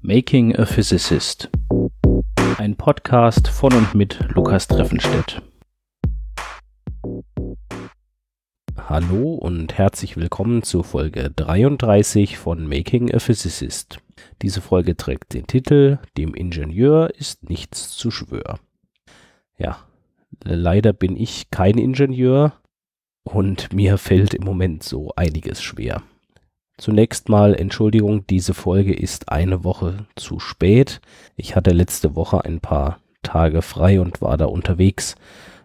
Making a Physicist. Ein Podcast von und mit Lukas Treffenstedt. Hallo und herzlich willkommen zu Folge 33 von Making a Physicist. Diese Folge trägt den Titel Dem Ingenieur ist nichts zu schwör. Ja, leider bin ich kein Ingenieur und mir fällt im Moment so einiges schwer. Zunächst mal Entschuldigung, diese Folge ist eine Woche zu spät. Ich hatte letzte Woche ein paar Tage frei und war da unterwegs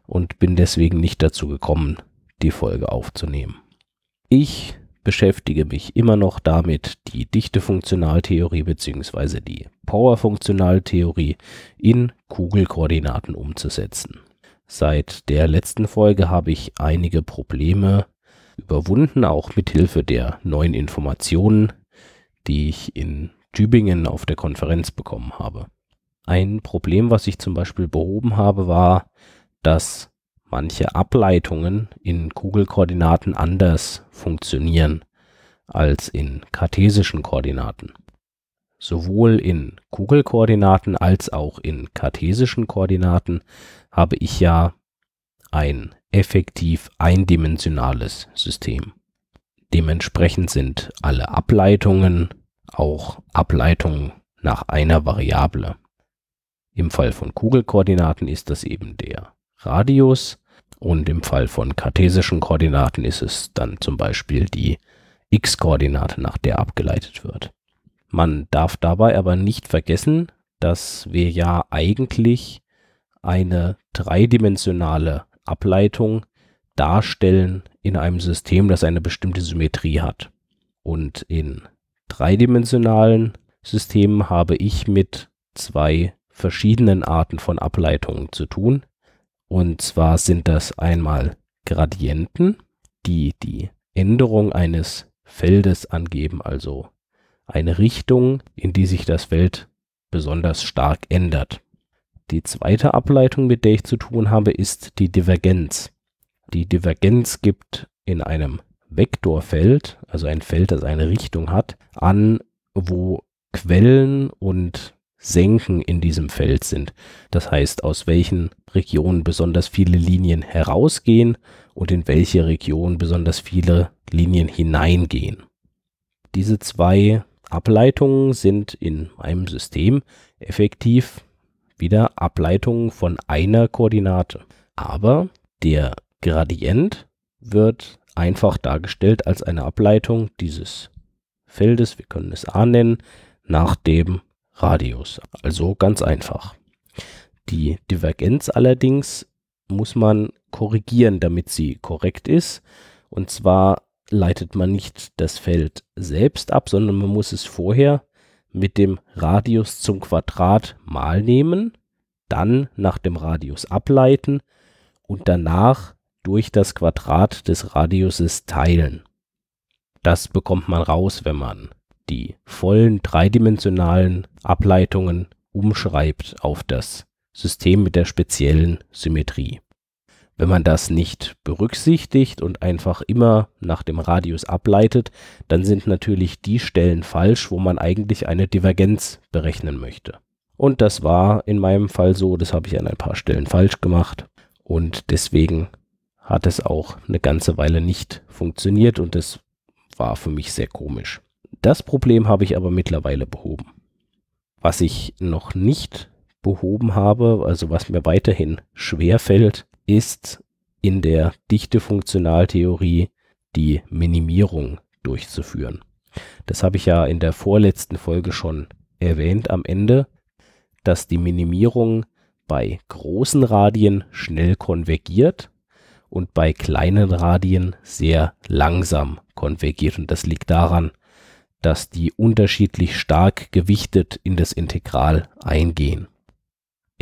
und bin deswegen nicht dazu gekommen, die Folge aufzunehmen. Ich beschäftige mich immer noch damit, die Dichtefunktionaltheorie bzw. die Powerfunktionaltheorie in Kugelkoordinaten umzusetzen. Seit der letzten Folge habe ich einige Probleme überwunden, auch mit Hilfe der neuen Informationen, die ich in Tübingen auf der Konferenz bekommen habe. Ein Problem, was ich zum Beispiel behoben habe, war, dass manche Ableitungen in Kugelkoordinaten anders funktionieren als in kartesischen Koordinaten. Sowohl in Kugelkoordinaten als auch in kartesischen Koordinaten habe ich ja ein effektiv eindimensionales System. Dementsprechend sind alle Ableitungen auch Ableitungen nach einer Variable. Im Fall von Kugelkoordinaten ist das eben der Radius und im Fall von kartesischen Koordinaten ist es dann zum Beispiel die x-Koordinate, nach der abgeleitet wird. Man darf dabei aber nicht vergessen, dass wir ja eigentlich eine dreidimensionale Ableitung darstellen in einem System, das eine bestimmte Symmetrie hat. Und in dreidimensionalen Systemen habe ich mit zwei verschiedenen Arten von Ableitungen zu tun. Und zwar sind das einmal Gradienten, die die Änderung eines Feldes angeben, also eine Richtung, in die sich das Feld besonders stark ändert. Die zweite Ableitung, mit der ich zu tun habe, ist die Divergenz. Die Divergenz gibt in einem Vektorfeld, also ein Feld, das eine Richtung hat, an, wo Quellen und Senken in diesem Feld sind. Das heißt, aus welchen Regionen besonders viele Linien herausgehen und in welche Region besonders viele Linien hineingehen. Diese zwei Ableitungen sind in einem System effektiv wieder Ableitungen von einer Koordinate. Aber der Gradient wird einfach dargestellt als eine Ableitung dieses Feldes, wir können es A nennen, nach dem Radius. Also ganz einfach. Die Divergenz allerdings muss man korrigieren, damit sie korrekt ist. Und zwar leitet man nicht das Feld selbst ab, sondern man muss es vorher mit dem Radius zum Quadrat mal nehmen, dann nach dem Radius ableiten und danach durch das Quadrat des Radiuses teilen. Das bekommt man raus, wenn man die vollen dreidimensionalen Ableitungen umschreibt auf das System mit der speziellen Symmetrie. Wenn man das nicht berücksichtigt und einfach immer nach dem Radius ableitet, dann sind natürlich die Stellen falsch, wo man eigentlich eine Divergenz berechnen möchte. Und das war in meinem Fall so, das habe ich an ein paar Stellen falsch gemacht und deswegen hat es auch eine ganze Weile nicht funktioniert und das war für mich sehr komisch. Das Problem habe ich aber mittlerweile behoben. Was ich noch nicht behoben habe, also was mir weiterhin schwer fällt, ist in der Dichtefunktionaltheorie die Minimierung durchzuführen. Das habe ich ja in der vorletzten Folge schon erwähnt am Ende, dass die Minimierung bei großen Radien schnell konvergiert und bei kleinen Radien sehr langsam konvergiert. Und das liegt daran, dass die unterschiedlich stark gewichtet in das Integral eingehen.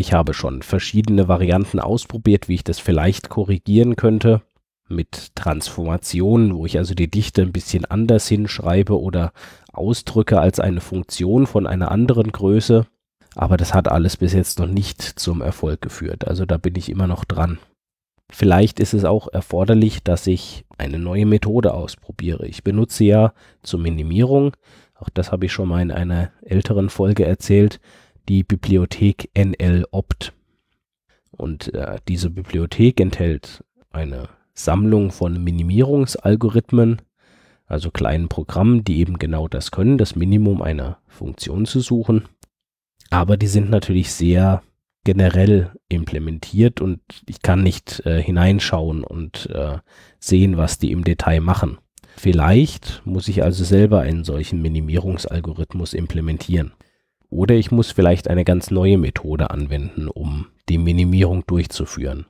Ich habe schon verschiedene Varianten ausprobiert, wie ich das vielleicht korrigieren könnte. Mit Transformationen, wo ich also die Dichte ein bisschen anders hinschreibe oder ausdrücke als eine Funktion von einer anderen Größe. Aber das hat alles bis jetzt noch nicht zum Erfolg geführt. Also da bin ich immer noch dran. Vielleicht ist es auch erforderlich, dass ich eine neue Methode ausprobiere. Ich benutze ja zur Minimierung auch das habe ich schon mal in einer älteren Folge erzählt, die Bibliothek NL-Opt. Und äh, diese Bibliothek enthält eine Sammlung von Minimierungsalgorithmen, also kleinen Programmen, die eben genau das können, das Minimum einer Funktion zu suchen. Aber die sind natürlich sehr generell implementiert und ich kann nicht äh, hineinschauen und äh, sehen, was die im Detail machen. Vielleicht muss ich also selber einen solchen Minimierungsalgorithmus implementieren. Oder ich muss vielleicht eine ganz neue Methode anwenden, um die Minimierung durchzuführen.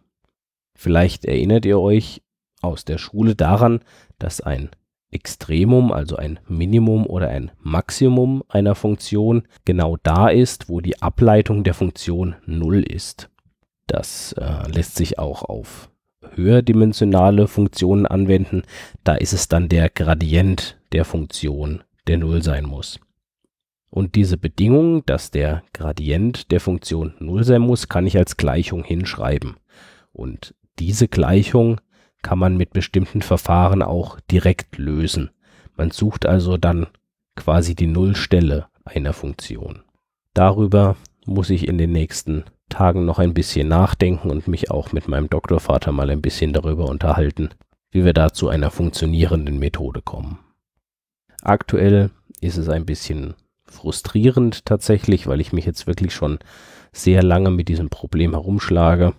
Vielleicht erinnert ihr euch aus der Schule daran, dass ein Extremum, also ein Minimum oder ein Maximum einer Funktion, genau da ist, wo die Ableitung der Funktion 0 ist. Das äh, lässt sich auch auf höherdimensionale Funktionen anwenden. Da ist es dann der Gradient der Funktion, der 0 sein muss. Und diese Bedingung, dass der Gradient der Funktion 0 sein muss, kann ich als Gleichung hinschreiben. Und diese Gleichung kann man mit bestimmten Verfahren auch direkt lösen. Man sucht also dann quasi die Nullstelle einer Funktion. Darüber muss ich in den nächsten Tagen noch ein bisschen nachdenken und mich auch mit meinem Doktorvater mal ein bisschen darüber unterhalten, wie wir da zu einer funktionierenden Methode kommen. Aktuell ist es ein bisschen frustrierend tatsächlich, weil ich mich jetzt wirklich schon sehr lange mit diesem Problem herumschlage.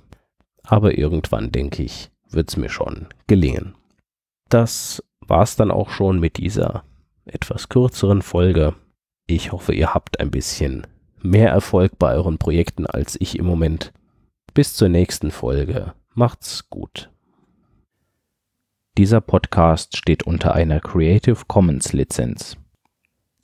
Aber irgendwann denke ich, wird es mir schon gelingen. Das war es dann auch schon mit dieser etwas kürzeren Folge. Ich hoffe, ihr habt ein bisschen mehr Erfolg bei euren Projekten als ich im Moment. Bis zur nächsten Folge. Macht's gut. Dieser Podcast steht unter einer Creative Commons Lizenz.